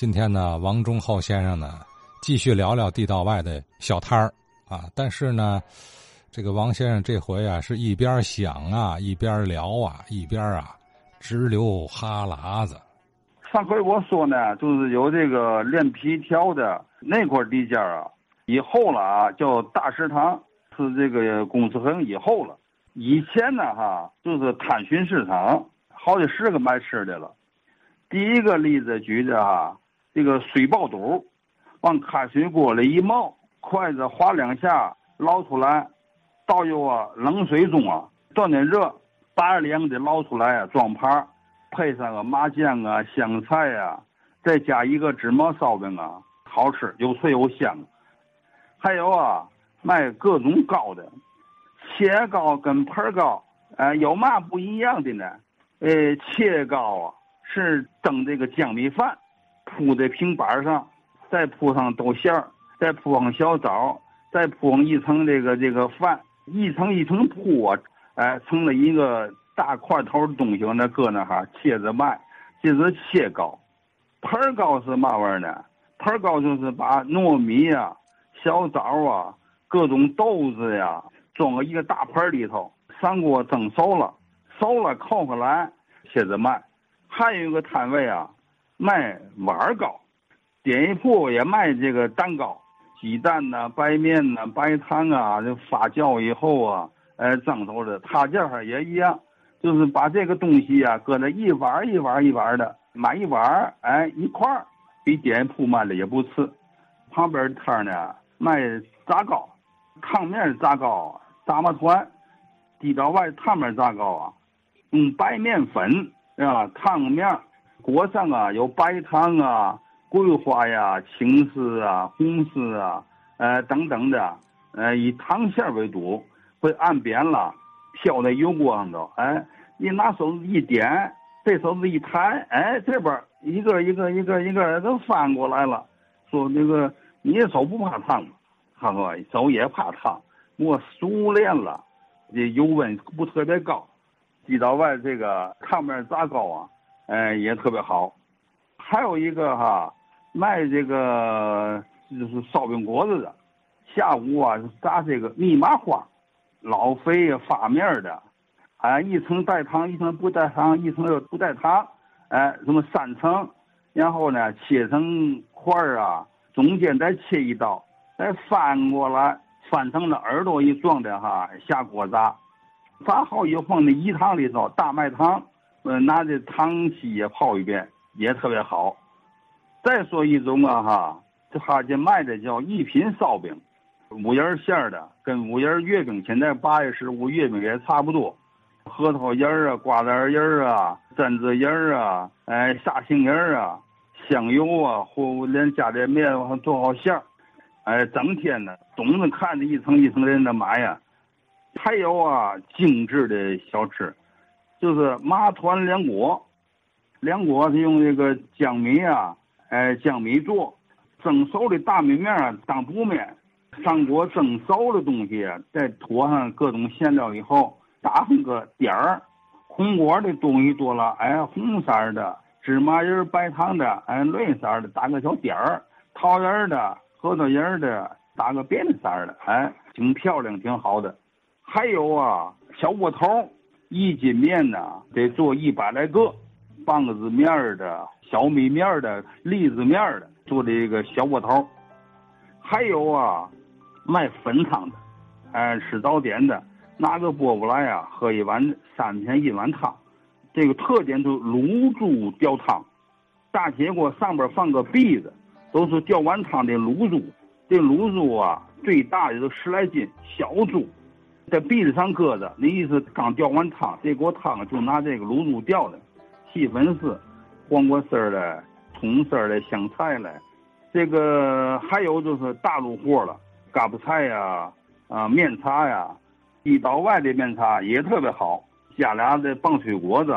今天呢，王忠厚先生呢，继续聊聊地道外的小摊儿啊。但是呢，这个王先生这回啊，是一边想啊，一边聊啊，一边啊，直流哈喇子。上回我说呢，就是有这个练皮条的那块地界啊，以后了啊，叫大食堂，是这个公司很以后了。以前呢，哈，就是探寻市场，好几十个卖吃的了。第一个例子举的哈，这个水爆肚，往开水锅里一冒，筷子划两下捞出来，倒入啊冷水中啊，断点热，拔凉的捞出来啊，装盘。配上个麻酱啊、香菜啊，再加一个芝麻烧饼啊，好吃又脆又香。还有啊，卖各种糕的，切糕跟盆糕，哎，有嘛不一样的呢？呃，切糕啊是蒸这个江米饭，铺在平板上，再铺上豆馅儿，再铺上小枣，再铺上一层这个这个饭，一层一层铺啊，哎，成了一个。大块头的东西那搁那哈切着卖，这是切糕。盆糕是嘛玩意儿呢？盆糕就是把糯米呀、小枣啊、各种豆子呀装到一个大盆里头，上锅蒸熟了，熟了扣下来切着卖。还有一个摊位啊，卖碗糕。点一铺也卖这个蛋糕，鸡蛋呐、白面呐、白糖啊，就发酵以后啊，哎蒸熟的，他这儿也一样。就是把这个东西啊，搁那一碗一碗一碗的买一碗哎，一块儿比店铺卖的也不次。旁边摊呢卖炸糕，烫面炸糕、炸麻团，地道外烫面炸糕啊，用白面粉啊，烫面锅上啊有白糖啊、桂花呀、青丝啊、红丝啊，呃等等的，呃以糖馅为主，会按扁了。飘在油锅上头，哎，你拿手指一点，这手指一弹，哎，这边一个一个一个一个都翻过来了。说那个你手不怕烫吗？他说手也怕烫，我熟练了，这油温不特别高。地道外这个炕面炸糕啊，哎，也特别好。还有一个哈，卖这个就是烧饼果子的，下午啊炸这个密码花。老肥发面的，哎，一层带糖，一层不带糖，一层又不带糖，哎，什么三层，然后呢，切成块儿啊，中间再切一刀，再翻过来，翻成了耳朵一状的哈，下锅炸，炸好以后放在饴汤里头，大麦汤，呃，拿这糖稀也泡一遍，也特别好。再说一种啊哈，这哈这卖的叫一品烧饼。五仁馅儿的，跟五仁月饼，现在八月十五月饼也差不多。核桃仁儿啊，瓜子仁儿啊，榛子仁儿啊，哎，沙杏仁儿啊，香油啊，或连加点面往上做好馅儿，哎，整天呢，总是看着一层一层人的买呀。还有啊，精致的小吃，就是麻团凉果。凉果是用这个江米啊，哎，江米做，蒸熟的大米面当补面。上锅蒸熟的东西，再涂上各种馅料以后，打上个点儿。红果的东西多了，哎，红色的芝麻仁、白糖的，哎，绿色的打个小点儿。桃仁的、核桃仁的打个别的色的，哎，挺漂亮，挺好的。还有啊，小窝头，一斤面呢得做一百来个。棒子面的、小米面的、栗子面的做的一个小窝头。还有啊。卖粉汤的，哎，吃早点的，拿个饽饽来呀，喝一碗三天一碗汤。这个特点就是卤猪吊汤，大铁锅上边放个篦子，都是吊完汤的卤猪。这卤猪啊，最大的都十来斤，小猪在篦子上搁着，那意思刚吊完汤，这锅汤就拿这个卤猪吊的。细粉丝、黄瓜丝儿的、葱丝儿的、香菜嘞，这个还有就是大卤货了。嘎巴菜呀，啊面茶呀，地道外的面茶也特别好。加俩的棒脆果子，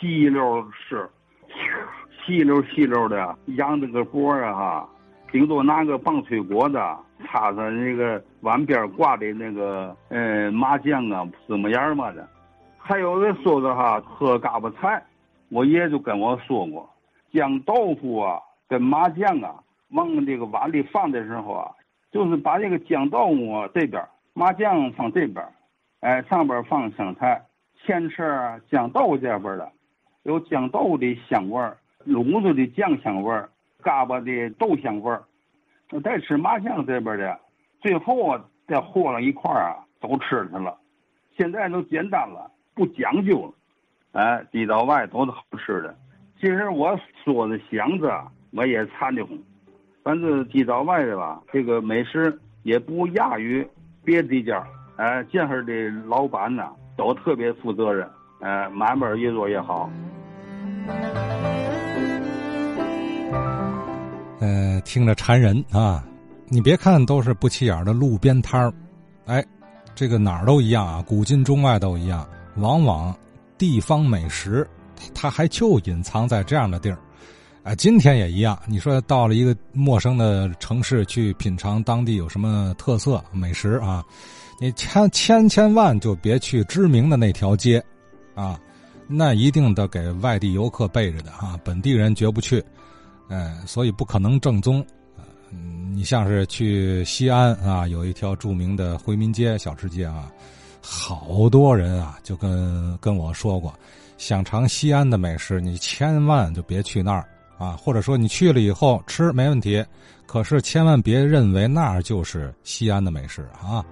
细溜吃，细溜细溜的，扬着个脖啊哈。顶多拿个棒脆果子，插上那个碗边挂的那个呃麻酱啊、芝麻盐嘛的。还有人说的哈，喝嘎巴菜，我爷就跟我说过，酱豆腐啊，跟麻酱啊往这个碗里放的时候啊，就是把这个酱豆木这边，麻酱放这边，哎，上边放香菜，牵扯豇豆这边的，有酱豆腐的香味儿，卤子的酱香味儿，嘎巴的豆香味儿，再吃麻酱这边的，最后啊再和了一块啊，都吃去了。现在都简单了，不讲究了，哎，地道外都是好吃的。其实我说的祥子啊，我也馋的慌。反正地道外的吧，这个美食也不亚于别地家。哎，这儿的老板呢，都特别负责任，哎，买卖越做越好。听着馋人啊！你别看都是不起眼的路边摊儿，哎。这个哪儿都一样啊，古今中外都一样。往往地方美食，它还就隐藏在这样的地儿。啊，今天也一样。你说到了一个陌生的城市去品尝当地有什么特色美食啊？你千千千万就别去知名的那条街，啊，那一定得给外地游客备着的啊，本地人绝不去。哎，所以不可能正宗。你像是去西安啊，有一条著名的回民街小吃街啊，好多人啊就跟跟我说过，想尝西安的美食，你千万就别去那儿啊，或者说你去了以后吃没问题，可是千万别认为那儿就是西安的美食啊。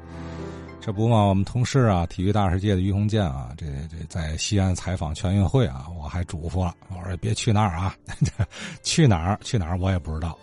这不嘛，我们同事啊，体育大世界的于洪建啊，这这在西安采访全运会啊，我还嘱咐了，我说别去那儿啊，去哪儿去哪儿我也不知道。